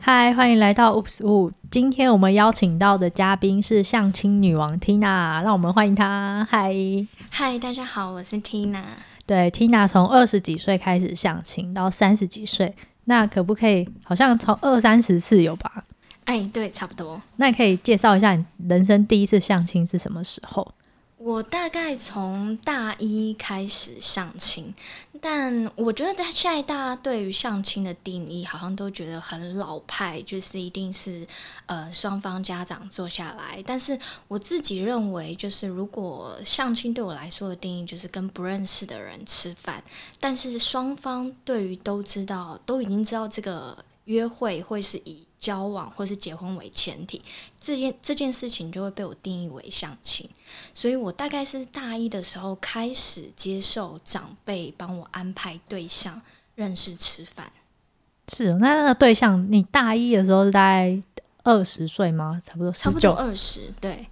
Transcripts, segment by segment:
嗨，欢迎来到 Oops 五。今天我们邀请到的嘉宾是相亲女王 Tina，让我们欢迎她。嗨，嗨，大家好，我是 Tina。对，Tina 从二十几岁开始相亲，到三十几岁，那可不可以？好像从二三十次有吧？哎，对，差不多。那你可以介绍一下你人生第一次相亲是什么时候？我大概从大一开始相亲，但我觉得在现在大家对于相亲的定义好像都觉得很老派，就是一定是呃双方家长坐下来。但是我自己认为，就是如果相亲对我来说的定义就是跟不认识的人吃饭，但是双方对于都知道，都已经知道这个约会会是以。交往或是结婚为前提，这件这件事情就会被我定义为相亲。所以我大概是大一的时候开始接受长辈帮我安排对象认识吃饭。是，那那个对象，你大一的时候是大概二十岁吗？差不多，差不多二十。对，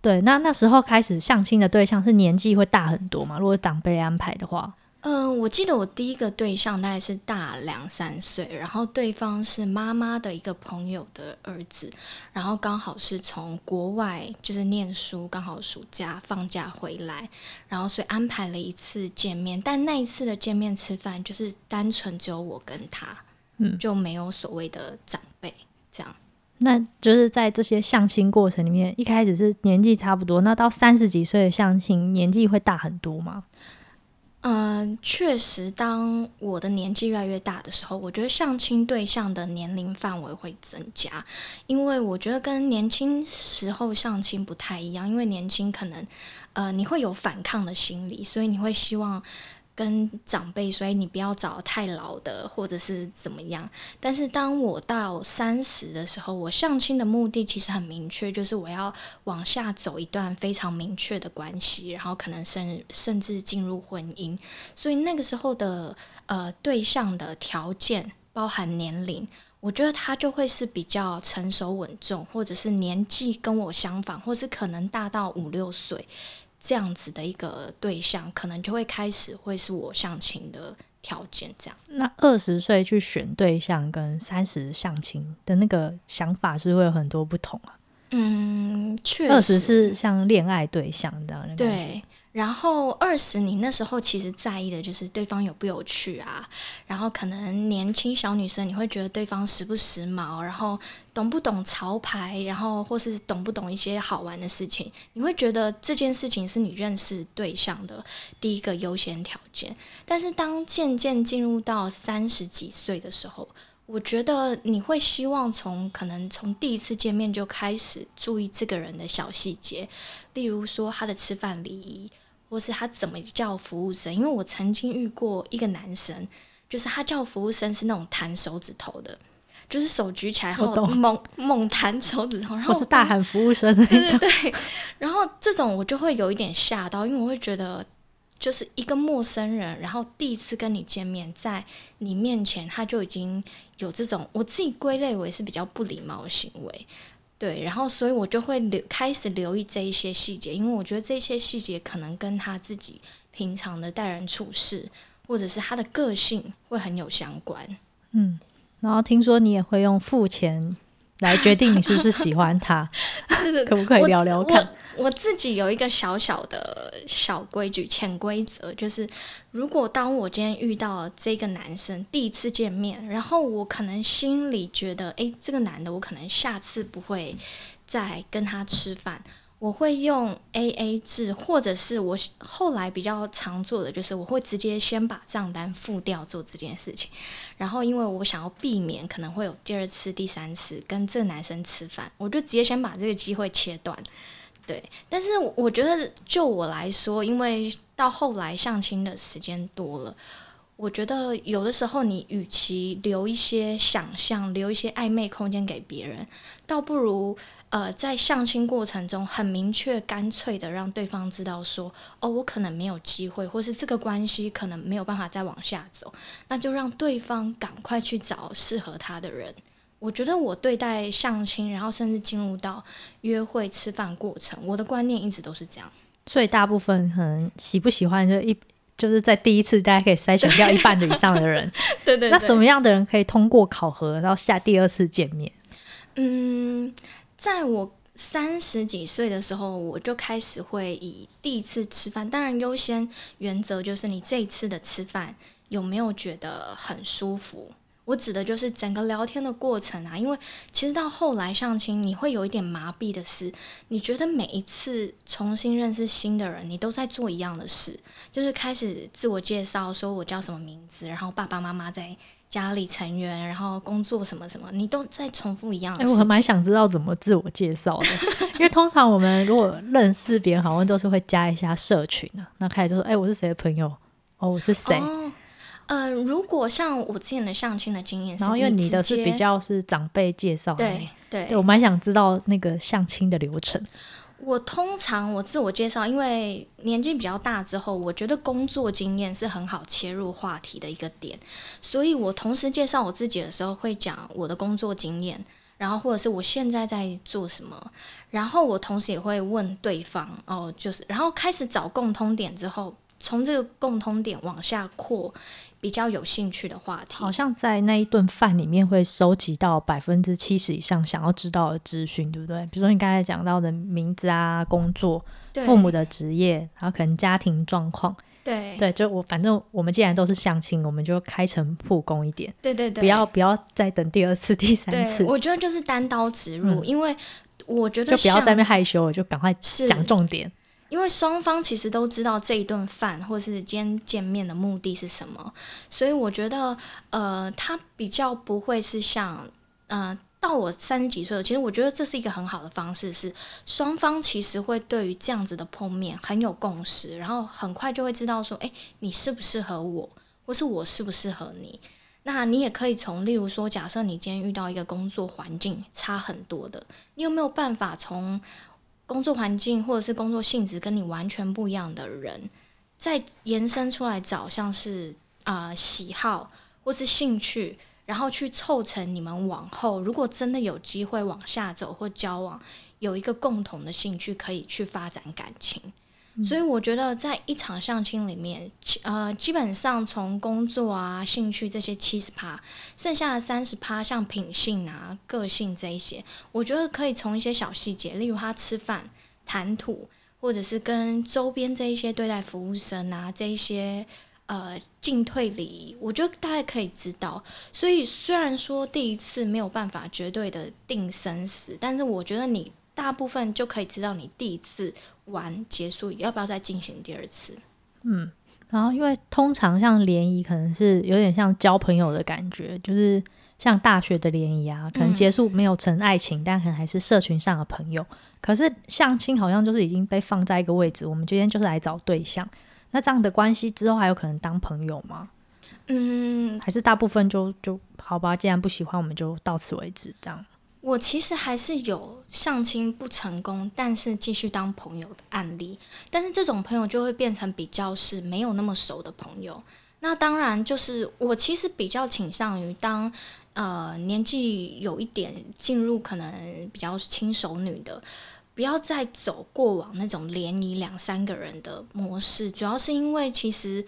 对。那那时候开始相亲的对象是年纪会大很多嘛？如果长辈安排的话？嗯、呃，我记得我第一个对象大概是大两三岁，然后对方是妈妈的一个朋友的儿子，然后刚好是从国外就是念书，刚好暑假放假回来，然后所以安排了一次见面，但那一次的见面吃饭就是单纯只有我跟他，嗯，就没有所谓的长辈这样。那就是在这些相亲过程里面，一开始是年纪差不多，那到三十几岁的相亲，年纪会大很多吗？嗯，确实，当我的年纪越来越大的时候，我觉得相亲对象的年龄范围会增加，因为我觉得跟年轻时候相亲不太一样，因为年轻可能，呃，你会有反抗的心理，所以你会希望。跟长辈，所以你不要找太老的，或者是怎么样。但是当我到三十的时候，我相亲的目的其实很明确，就是我要往下走一段非常明确的关系，然后可能甚甚至进入婚姻。所以那个时候的呃对象的条件，包含年龄，我觉得他就会是比较成熟稳重，或者是年纪跟我相仿，或是可能大到五六岁。这样子的一个对象，可能就会开始会是我相亲的条件。这样，那二十岁去选对象跟三十相亲的那个想法，是会有很多不同啊。嗯，确实，二十是像恋爱对象这样的。对。然后二十，你那时候其实在意的就是对方有不有趣啊，然后可能年轻小女生你会觉得对方时不时髦，然后懂不懂潮牌，然后或是懂不懂一些好玩的事情，你会觉得这件事情是你认识对象的第一个优先条件。但是当渐渐进入到三十几岁的时候，我觉得你会希望从可能从第一次见面就开始注意这个人的小细节，例如说他的吃饭礼仪。或是他怎么叫服务生？因为我曾经遇过一个男生，就是他叫服务生是那种弹手指头的，就是手举起来后猛猛弹手指头，然后我是大喊服务生的那种。对对对，然后这种我就会有一点吓到，因为我会觉得就是一个陌生人，然后第一次跟你见面，在你面前他就已经有这种，我自己归类为是比较不礼貌的行为。对，然后所以我就会留开始留意这一些细节，因为我觉得这些细节可能跟他自己平常的待人处事，或者是他的个性会很有相关。嗯，然后听说你也会用付钱来决定你是不是喜欢他，可不可以聊聊看？我自己有一个小小的小规矩、潜规则，就是如果当我今天遇到这个男生第一次见面，然后我可能心里觉得，诶，这个男的我可能下次不会再跟他吃饭，我会用 AA 制，或者是我后来比较常做的，就是我会直接先把账单付掉做这件事情，然后因为我想要避免可能会有第二次、第三次跟这男生吃饭，我就直接先把这个机会切断。对，但是我觉得就我来说，因为到后来相亲的时间多了，我觉得有的时候你与其留一些想象，留一些暧昧空间给别人，倒不如呃在相亲过程中很明确、干脆的让对方知道说，哦，我可能没有机会，或是这个关系可能没有办法再往下走，那就让对方赶快去找适合他的人。我觉得我对待相亲，然后甚至进入到约会、吃饭过程，我的观念一直都是这样。所以大部分可能喜不喜欢就一就是在第一次大家可以筛选掉一半的以上的人。对，对对。那什么样的人可以通过考核，然后下第二次见面？嗯，在我三十几岁的时候，我就开始会以第一次吃饭，当然优先原则就是你这一次的吃饭有没有觉得很舒服。我指的就是整个聊天的过程啊，因为其实到后来相亲，你会有一点麻痹的是，你觉得每一次重新认识新的人，你都在做一样的事，就是开始自我介绍，说我叫什么名字，然后爸爸妈妈在家里成员，然后工作什么什么，你都在重复一样的事。哎，我还蛮想知道怎么自我介绍的，因为通常我们如果认识别人，好像都是会加一下社群啊，那开始就说，哎，我是谁的朋友？哦，我是谁？哦呃，如果像我之前的相亲的经验，然后因为你的是比较是长辈介绍，对对，对我蛮想知道那个相亲的流程。我通常我自我介绍，因为年纪比较大之后，我觉得工作经验是很好切入话题的一个点，所以我同时介绍我自己的时候会讲我的工作经验，然后或者是我现在在做什么，然后我同时也会问对方哦，就是然后开始找共通点之后，从这个共通点往下扩。比较有兴趣的话题，好像在那一顿饭里面会收集到百分之七十以上想要知道的资讯，对不对？比如说你刚才讲到的名字啊、工作、父母的职业，然后可能家庭状况，对。对，就我反正我们既然都是相亲，我们就开诚布公一点，对对对，不要不要再等第二次、第三次。我觉得就是单刀直入，嗯、因为我觉得就不要在那边害羞我，就赶快讲重点。因为双方其实都知道这一顿饭或是今天见面的目的是什么，所以我觉得，呃，他比较不会是像，呃，到我三十几岁，其实我觉得这是一个很好的方式，是双方其实会对于这样子的碰面很有共识，然后很快就会知道说，诶，你适不适合我，或是我适不适合你。那你也可以从，例如说，假设你今天遇到一个工作环境差很多的，你有没有办法从？工作环境或者是工作性质跟你完全不一样的人，再延伸出来找像是啊、喜好或是兴趣，然后去凑成你们往后如果真的有机会往下走或交往，有一个共同的兴趣可以去发展感情。所以我觉得，在一场相亲里面，呃，基本上从工作啊、兴趣这些七十趴，剩下的三十趴，像品性啊、个性这一些，我觉得可以从一些小细节，例如他吃饭、谈吐，或者是跟周边这一些对待服务生啊这一些呃进退礼仪，我觉得大概可以知道。所以虽然说第一次没有办法绝对的定生死，但是我觉得你。大部分就可以知道你第一次玩结束要不要再进行第二次。嗯，然后因为通常像联谊可能是有点像交朋友的感觉，就是像大学的联谊啊，可能结束没有成爱情，嗯、但可能还是社群上的朋友。可是相亲好像就是已经被放在一个位置，我们今天就是来找对象。那这样的关系之后还有可能当朋友吗？嗯，还是大部分就就好吧，既然不喜欢，我们就到此为止这样。我其实还是有相亲不成功，但是继续当朋友的案例。但是这种朋友就会变成比较是没有那么熟的朋友。那当然就是我其实比较倾向于当呃年纪有一点进入可能比较轻熟女的，不要再走过往那种联谊两三个人的模式。主要是因为其实。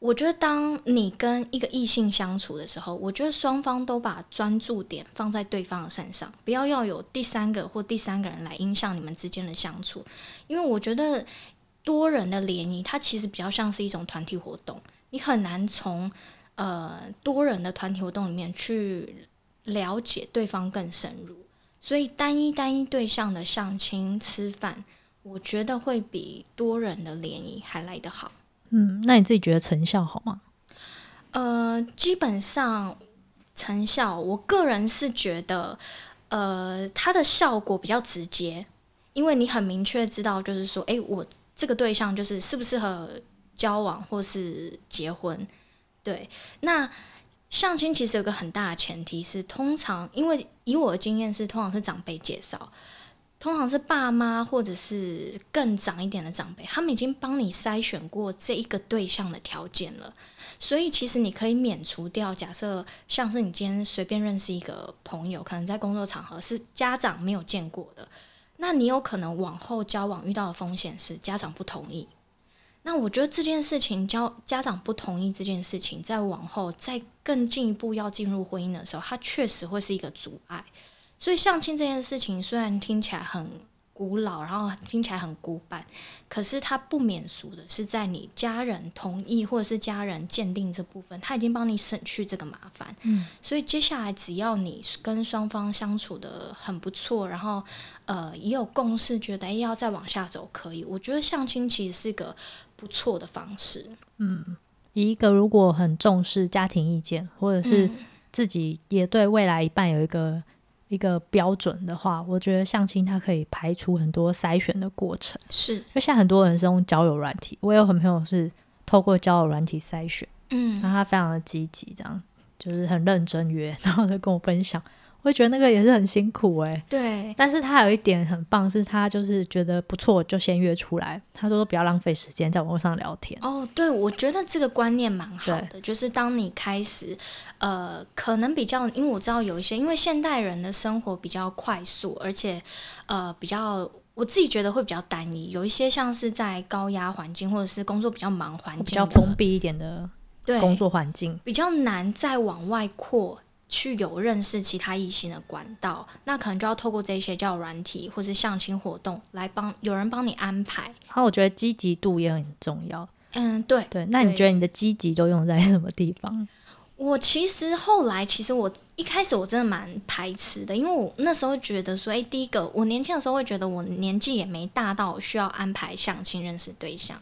我觉得，当你跟一个异性相处的时候，我觉得双方都把专注点放在对方的身上，不要要有第三个或第三个人来影响你们之间的相处。因为我觉得多人的联谊，它其实比较像是一种团体活动，你很难从呃多人的团体活动里面去了解对方更深入。所以，单一单一对象的相亲吃饭，我觉得会比多人的联谊还来得好。嗯，那你自己觉得成效好吗？呃，基本上成效，我个人是觉得，呃，它的效果比较直接，因为你很明确知道，就是说，诶，我这个对象就是适不适合交往或是结婚。对，那相亲其实有个很大的前提是，通常因为以我的经验是，通常是长辈介绍。通常是爸妈或者是更长一点的长辈，他们已经帮你筛选过这一个对象的条件了，所以其实你可以免除掉。假设像是你今天随便认识一个朋友，可能在工作场合是家长没有见过的，那你有可能往后交往遇到的风险是家长不同意。那我觉得这件事情，交家长不同意这件事情，在往后再更进一步要进入婚姻的时候，它确实会是一个阻碍。所以相亲这件事情，虽然听起来很古老，然后听起来很古板，可是它不免俗的是，在你家人同意或者是家人鉴定这部分，他已经帮你省去这个麻烦。嗯，所以接下来只要你跟双方相处的很不错，然后呃也有共识，觉得诶要再往下走可以，我觉得相亲其实是个不错的方式。嗯，一个如果很重视家庭意见，或者是自己也对未来一半有一个。一个标准的话，我觉得相亲它可以排除很多筛选的过程。是，因为现在很多人是用交友软体，我有很朋友是透过交友软体筛选，嗯，然后他非常的积极，这样就是很认真约，然后就跟我分享。我觉得那个也是很辛苦哎、欸，对。但是他有一点很棒，是他就是觉得不错就先约出来。他说不要浪费时间在网络上聊天。哦，对，我觉得这个观念蛮好的，就是当你开始，呃，可能比较，因为我知道有一些，因为现代人的生活比较快速，而且呃比较，我自己觉得会比较单一。有一些像是在高压环境或者是工作比较忙环境，比较封闭一点的工作环境，比较难再往外扩。去有认识其他异性的管道，那可能就要透过这些交友软体或是相亲活动来帮有人帮你安排。好我觉得积极度也很重要。嗯，对对。那你觉得你的积极都用在什么地方？我其实后来，其实我一开始我真的蛮排斥的，因为我那时候觉得说，哎，第一个我年轻的时候会觉得我年纪也没大到需要安排相亲认识对象。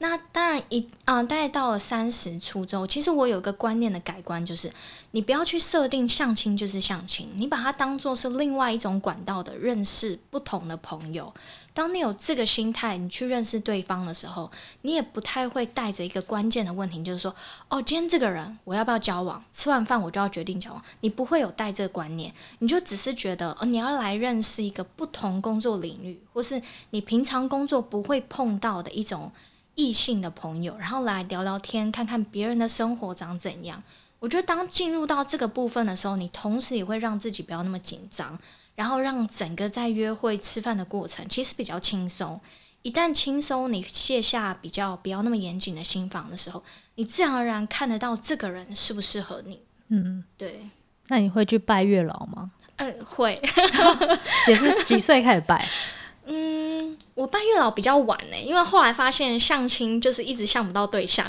那当然一啊、大概到了三十出头，其实我有个观念的改观，就是你不要去设定相亲就是相亲，你把它当做是另外一种管道的认识不同的朋友。当你有这个心态，你去认识对方的时候，你也不太会带着一个关键的问题，就是说，哦，今天这个人我要不要交往？吃完饭我就要决定交往，你不会有带这个观念，你就只是觉得，哦，你要来认识一个不同工作领域，或是你平常工作不会碰到的一种。异性的朋友，然后来聊聊天，看看别人的生活长怎样。我觉得当进入到这个部分的时候，你同时也会让自己不要那么紧张，然后让整个在约会吃饭的过程其实比较轻松。一旦轻松，你卸下比较不要那么严谨的心防的时候，你自然而然看得到这个人适不适合你。嗯，对。那你会去拜月老吗？嗯，会。也是几岁开始拜？嗯，我拜月老比较晚呢，因为后来发现相亲就是一直相不到对象，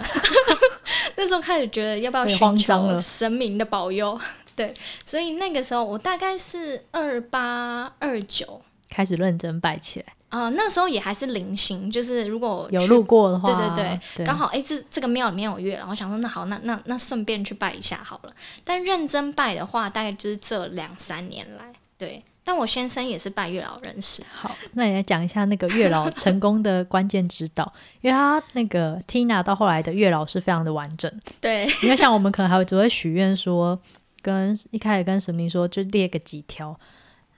那时候开始觉得要不要寻求神明的保佑，对，所以那个时候我大概是二八二九。开始认真拜起来。啊、呃，那时候也还是零星，就是如果有路过的话，对对对，刚好哎，这这个庙里面有月老，我想说那好，那那那顺便去拜一下好了。但认真拜的话，大概就是这两三年来，对。但我先生也是拜月老认识。好，那你来讲一下那个月老成功的关键指导，因为他那个 Tina 到后来的月老是非常的完整。对，因为像我们可能还会只会许愿说，跟一开始跟神明说就列个几条，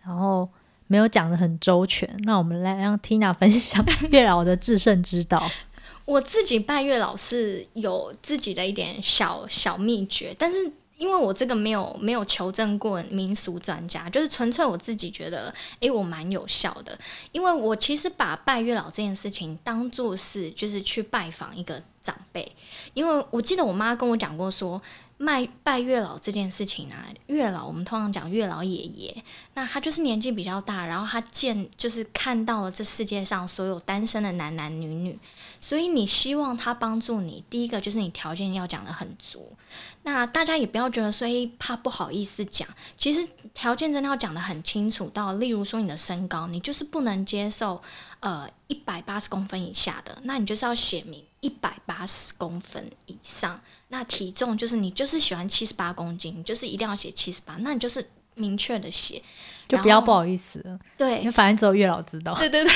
然后没有讲的很周全。那我们来让 Tina 分享月老的制胜之道。我自己拜月老是有自己的一点小小秘诀，但是。因为我这个没有没有求证过民俗专家，就是纯粹我自己觉得，诶，我蛮有效的。因为我其实把拜月老这件事情当做是就是去拜访一个长辈，因为我记得我妈跟我讲过说，卖拜月老这件事情啊，月老我们通常讲月老爷爷，那他就是年纪比较大，然后他见就是看到了这世界上所有单身的男男女女，所以你希望他帮助你，第一个就是你条件要讲得很足。那大家也不要觉得说，诶，怕不好意思讲，其实条件真的要讲得很清楚。到例如说你的身高，你就是不能接受呃一百八十公分以下的，那你就是要写明一百八十公分以上。那体重就是你就是喜欢七十八公斤，就是一定要写七十八，那你就是明确的写，就不要不好意思。对，因为反正只有月老知道。对对对，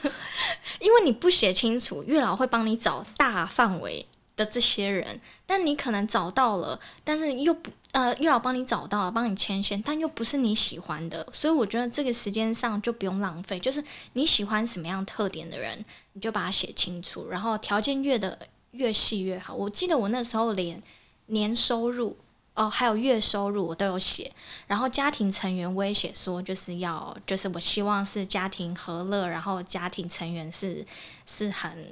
因为你不写清楚，月老会帮你找大范围的这些人，但你可能找到了，但是又不呃，月老帮你找到了，帮你牵线，但又不是你喜欢的，所以我觉得这个时间上就不用浪费。就是你喜欢什么样特点的人，你就把它写清楚，然后条件越的越细越好。我记得我那时候连年收入哦，还有月收入我都有写，然后家庭成员我也写说，就是要就是我希望是家庭和乐，然后家庭成员是是很。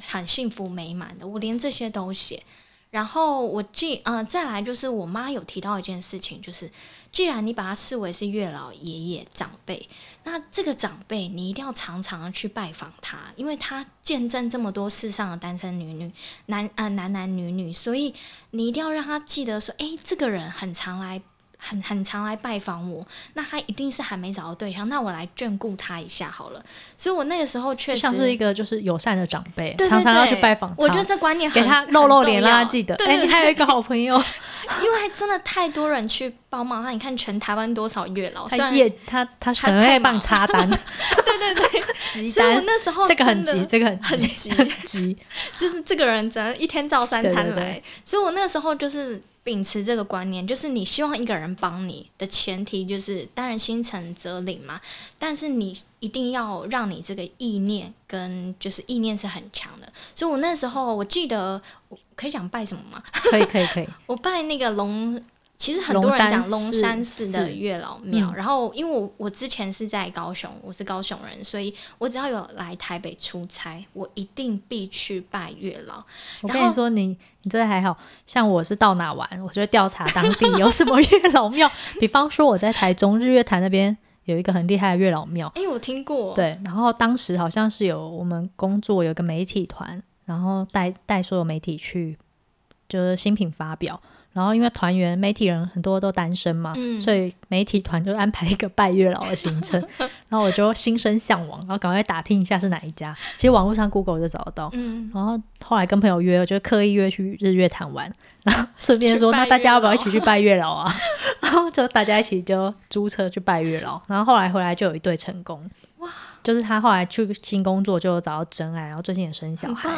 很幸福美满的，我连这些都写。然后我记，呃，再来就是我妈有提到一件事情，就是既然你把他视为是月老爷爷长辈，那这个长辈你一定要常常去拜访他，因为他见证这么多世上的单身女女、男呃男男女女，所以你一定要让他记得说，哎，这个人很常来。很很常来拜访我，那他一定是还没找到对象，那我来眷顾他一下好了。所以我那个时候确实像是一个就是友善的长辈，对对对，常常要去拜访他。我觉得这观念很给他露露脸，让他记得。哎，你还有一个好朋友，因为真的太多人去帮忙。那你看全台湾多少月老？他也他他可能会帮插单。对对对，急单。所以我那时候这个很急，这个很很急很急，就是这个人只能一天照三餐来。所以我那时候就是。秉持这个观念，就是你希望一个人帮你的前提，就是当然心诚则灵嘛。但是你一定要让你这个意念跟就是意念是很强的。所以我那时候我记得，我可以讲拜什么吗？可以可以可以。我拜那个龙。其实很多人讲龙山寺的月老庙，然后因为我我之前是在高雄，我是高雄人，所以我只要有来台北出差，我一定必去拜月老。我跟你说，你你真的还好，像我是到哪玩，我就会调查当地有什么月老庙。比方说我在台中日月潭那边有一个很厉害的月老庙，哎，我听过。对，然后当时好像是有我们工作有个媒体团，然后带带所有媒体去，就是新品发表。然后因为团员媒体人很多都单身嘛，嗯、所以媒体团就安排一个拜月老的行程。然后我就心生向往，然后赶快打听一下是哪一家。其实网络上 Google 就找得到。嗯、然后后来跟朋友约，我就刻意约去日月潭玩，然后顺便说，那大家要不要一起去拜月老啊？然后就大家一起就租车去拜月老。然后后来回来就有一对成功。哇！就是他后来去新工作就找到真爱，然后最近也生小孩。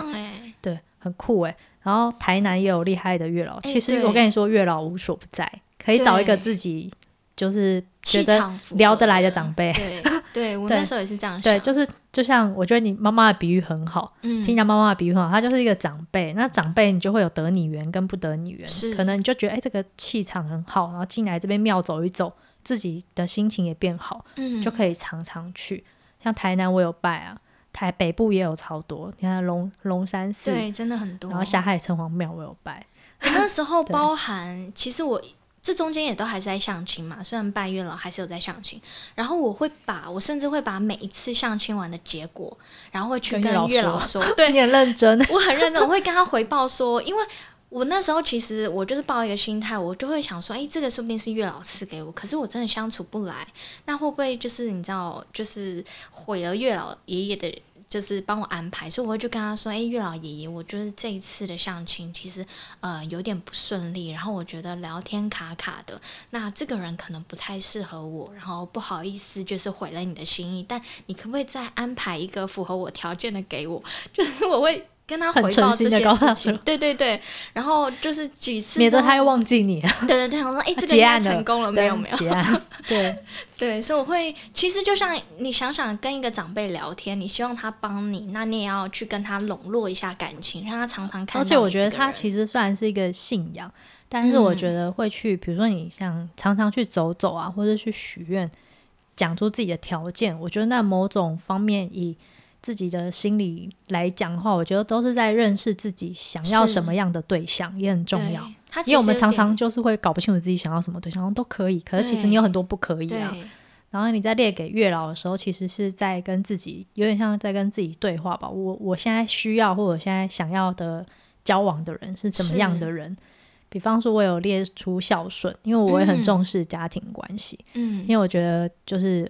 对，很酷哎。然后台南也有厉害的月老，欸、其实我跟你说，月老无所不在，可以找一个自己就是觉得聊得来的长辈。对，对我那时候也是这样想。对，就是就像我觉得你妈妈的比喻很好，嗯、听一下妈妈的比喻很好，她就是一个长辈。那长辈你就会有得你缘跟不得你缘，是可能你就觉得哎这个气场很好，然后进来这边庙走一走，自己的心情也变好，嗯、就可以常常去。像台南我有拜啊。台北部也有超多，你看龙龙山寺，对，真的很多。然后霞海城隍庙我有拜，我那时候 包含，其实我这中间也都还是在相亲嘛，虽然拜月老还是有在相亲。然后我会把我甚至会把每一次相亲完的结果，然后会去跟月老说，对，你很认真，我很认真，我会跟他回报说，因为我那时候其实我就是抱一个心态，我就会想说，哎，这个说不定是月老赐给我，可是我真的相处不来，那会不会就是你知道，就是毁了月老爷爷的。就是帮我安排，所以我就跟他说：“哎、欸，月老爷爷，我就是这一次的相亲，其实呃有点不顺利，然后我觉得聊天卡卡的，那这个人可能不太适合我，然后不好意思，就是毁了你的心意，但你可不可以再安排一个符合我条件的给我？就是我会。”跟他回报这些事情，对对对，然后就是几次，免得他又忘记你。对 对对，我说哎，这个应该成功了没有？没有。结案。对对，所以我会，其实就像你想想，跟一个长辈聊天，你希望他帮你，那你也要去跟他笼络一下感情，让他常常看。而且我觉得他其实虽然是一个信仰，但是我觉得会去，比如说你像常常去走走啊，或者去许愿，讲出自己的条件，我觉得那某种方面以。自己的心理来讲的话，我觉得都是在认识自己想要什么样的对象，也很重要。因为我们常常就是会搞不清楚自己想要什么对象，都可以，可是其实你有很多不可以啊。然后你在列给月老的时候，其实是在跟自己有点像在跟自己对话吧。我我现在需要或者现在想要的交往的人是怎么样的人？比方说，我有列出孝顺，因为我也很重视家庭关系。嗯，因为我觉得就是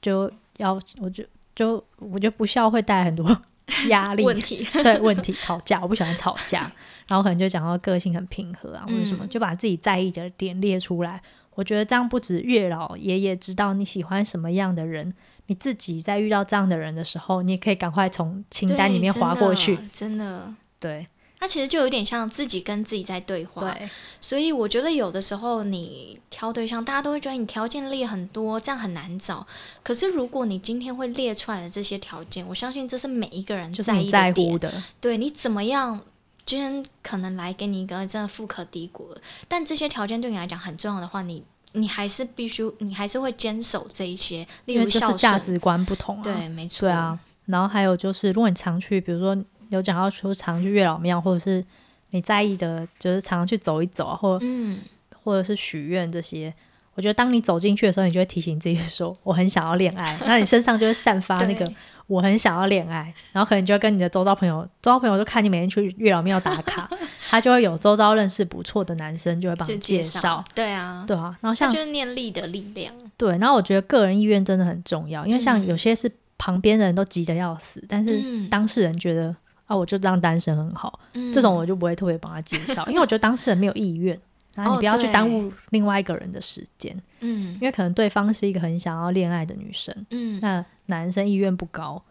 就要我就。就我觉得不笑会带来很多 压力。问题，对问题吵架，我不喜欢吵架，然后可能就讲到个性很平和啊，或者什么，就把自己在意的点列出来。我觉得这样不止月老爷爷知道你喜欢什么样的人，你自己在遇到这样的人的时候，你也可以赶快从清单里面划过去，真的，对。它其实就有点像自己跟自己在对话，对，所以我觉得有的时候你挑对象，大家都会觉得你条件列很多，这样很难找。可是如果你今天会列出来的这些条件，我相信这是每一个人在意的，在乎的。对，你怎么样，今天可能来给你一个真的富可敌国，但这些条件对你来讲很重要的话，你你还是必须，你还是会坚守这一些，例如孝顺，价值观不同啊，对，没错，对啊。然后还有就是，如果你常去，比如说。有讲到说常去月老庙，或者是你在意的，就是常常去走一走啊，或嗯，或者是许愿这些。我觉得当你走进去的时候，你就会提醒自己说：“我很想要恋爱。”那你身上就会散发那个“我很想要恋爱”，然后可能就会跟你的周遭朋友，周遭朋友就看你每天去月老庙打卡，他就会有周遭认识不错的男生，就会帮你介绍。对啊，对啊。然后像就是念力的力量。对，然后我觉得个人意愿真的很重要，因为像有些是旁边的人都急得要死，嗯、但是当事人觉得啊，我就当单身很好，嗯、这种我就不会特别帮他介绍，因为我觉得当事人没有意愿。然后你不要去耽误另外一个人的时间，哦，嗯，因为可能对方是一个很想要恋爱的女生，嗯，那男生意愿不高，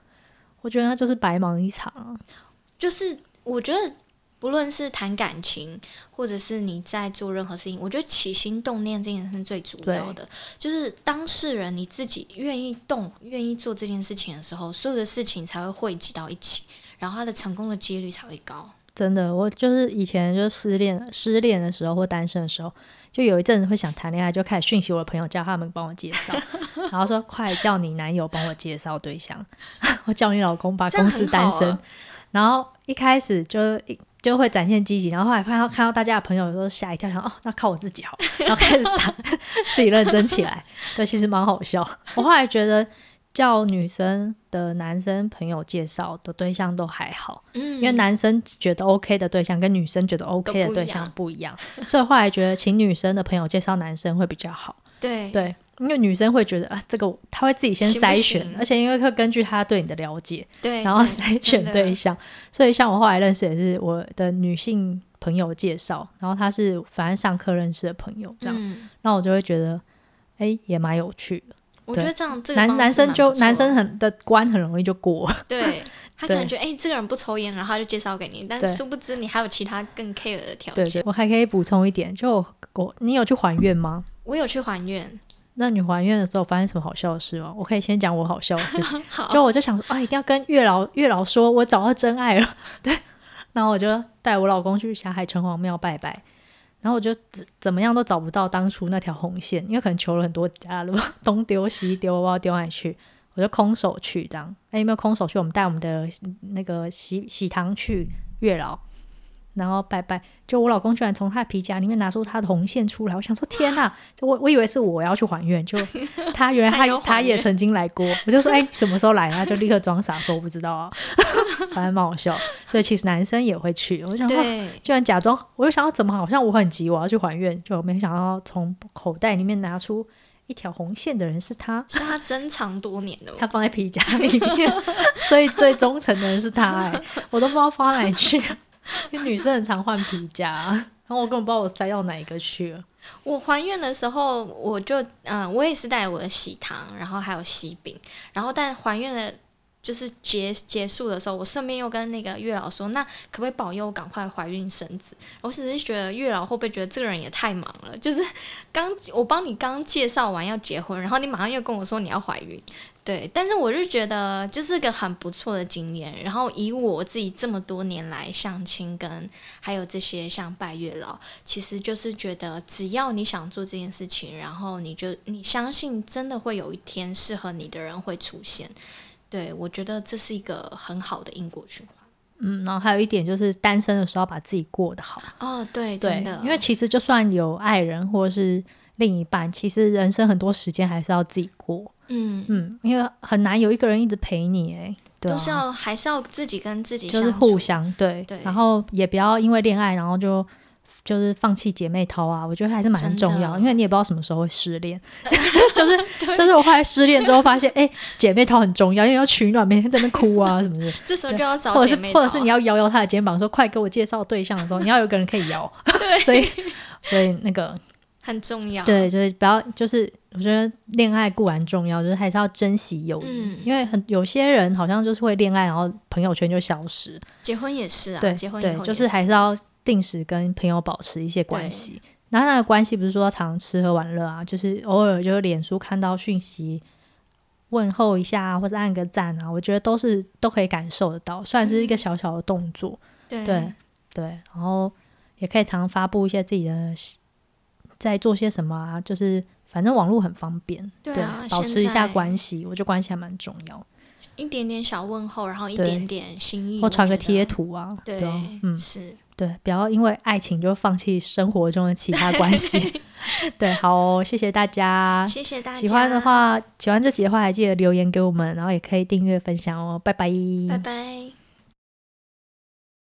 我觉得他就是白忙一场。就是我觉得不论是谈感情，或者是你在做任何事情，我觉得起心动念这件事是最主要的。就是当事人你自己愿意动、愿意做这件事情的时候，所有的事情才会汇集到一起，然后他的成功的几率才会高。真的，我就是以前就失恋、失恋的时候或单身的时候，就有一阵子会想谈恋爱，就开始讯息我的朋友，叫他们帮我介绍，然后说快叫你男友帮我介绍对象，我叫你老公把公司单身，啊、然后一开始就一就会展现积极，然后后来看到看到大家的朋友都吓一跳，想哦，那靠我自己好，然后开始打 自己认真起来，对，其实蛮好笑。我后来觉得。叫女生的男生朋友介绍的对象都还好，嗯，因为男生觉得 OK 的对象跟女生觉得 OK 的对象不一样，所以后来觉得请女生的朋友介绍男生会比较好。对对，因为女生会觉得啊，这个她会自己先筛选，行行而且因为会根据她对你的了解，对，然后筛选对象。所以像我后来认识也是我的女性朋友介绍，然后她是反正上课认识的朋友这样，那、嗯、我就会觉得哎也蛮有趣的。我觉得这样，这个男男生就男生很的关很容易就过。对，他可能觉得哎、欸，这个人不抽烟，然后他就介绍给你，但殊不知你还有其他更 care 的条件。对，对，我还可以补充一点，就我你有去还愿吗？我有去还愿。那你还愿的时候发生什么好笑的事吗？我可以先讲我好笑的事情。好就我就想说啊，一定要跟月老月老说，我找到真爱了。对，然后我就带我老公去霞海城隍庙拜拜。然后我就怎怎么样都找不到当初那条红线，因为可能求了很多家了，东丢西丢，我不知道丢哪里去，我就空手去这样。哎，有没有空手去？我们带我们的那个喜喜糖去月老。然后拜拜，就我老公居然从他的皮夹里面拿出他的红线出来，我想说天哪！就我我以为是我要去还愿，就 他原来他他，他也曾经来过，我就说哎，什么时候来？他就立刻装傻说我不知道啊，反正蛮好笑。所以其实男生也会去，我想说居然假装，我就想要怎么好像我很急我要去还愿，就没想到从口袋里面拿出一条红线的人是他，是他珍藏多年的，他放在皮夹里面，所以最忠诚的人是他哎，我都不知道放哪里去。因为女生很常换皮夹，然后我根本不知道我塞到哪一个去了。我还愿的时候，我就嗯、我也是带我的喜糖，然后还有喜饼，然后但还愿的，就是结结束的时候，我顺便又跟那个月老说，那可不可以保佑我赶快怀孕生子？我只是觉得月老会不会觉得这个人也太忙了？就是刚我帮你刚介绍完要结婚，然后你马上又跟我说你要怀孕。对，但是我就觉得就是个很不错的经验。然后以我自己这么多年来相亲跟还有这些像拜月老，其实就是觉得只要你想做这件事情，然后你就你相信真的会有一天适合你的人会出现。对，我觉得这是一个很好的因果循环。嗯，然后还有一点就是单身的时候把自己过得好。哦，对，真的，因为其实就算有爱人或者是另一半，其实人生很多时间还是要自己过。嗯嗯，因为很难有一个人一直陪你哎，对啊，都是要还是要自己跟自己就是互相对对，然后也不要因为恋爱然后就就是放弃姐妹淘啊，我觉得还是蛮重要，因为你也不知道什么时候会失恋，就是 就是我后来失恋之后发现，哎，姐妹淘很重要，因为要取暖，每天在那哭啊什么的，这时候就要找或者是或者是你要摇摇他的肩膀说，快给我介绍对象的时候，你要有个人可以摇，对，所以所以那个。很重要，对，就是不要，就是我觉得恋爱固然重要，就是还是要珍惜友谊，嗯、因为很有些人好像就是会恋爱，然后朋友圈就消失。结婚也是啊，对，结婚对，就是还是要定时跟朋友保持一些关系。然后那个关系不是说要常吃喝玩乐啊，就是偶尔就是脸书看到讯息问候一下，或者按个赞啊，我觉得都是都可以感受得到，虽然是一个小小的动作。嗯、对对，对，然后也可以常发布一些自己的。在做些什么啊？就是反正网络很方便，对啊，对，保持一下关系，我觉得关系还蛮重要。一点点小问候，然后一点点心意，或传个贴图啊，对，对嗯，是对，不要因为爱情就放弃生活中的其他关系。对，好哦，谢谢大家，谢谢大家。喜欢的话，喜欢这集的话，还记得留言给我们，然后也可以订阅分享哦，拜拜，拜拜。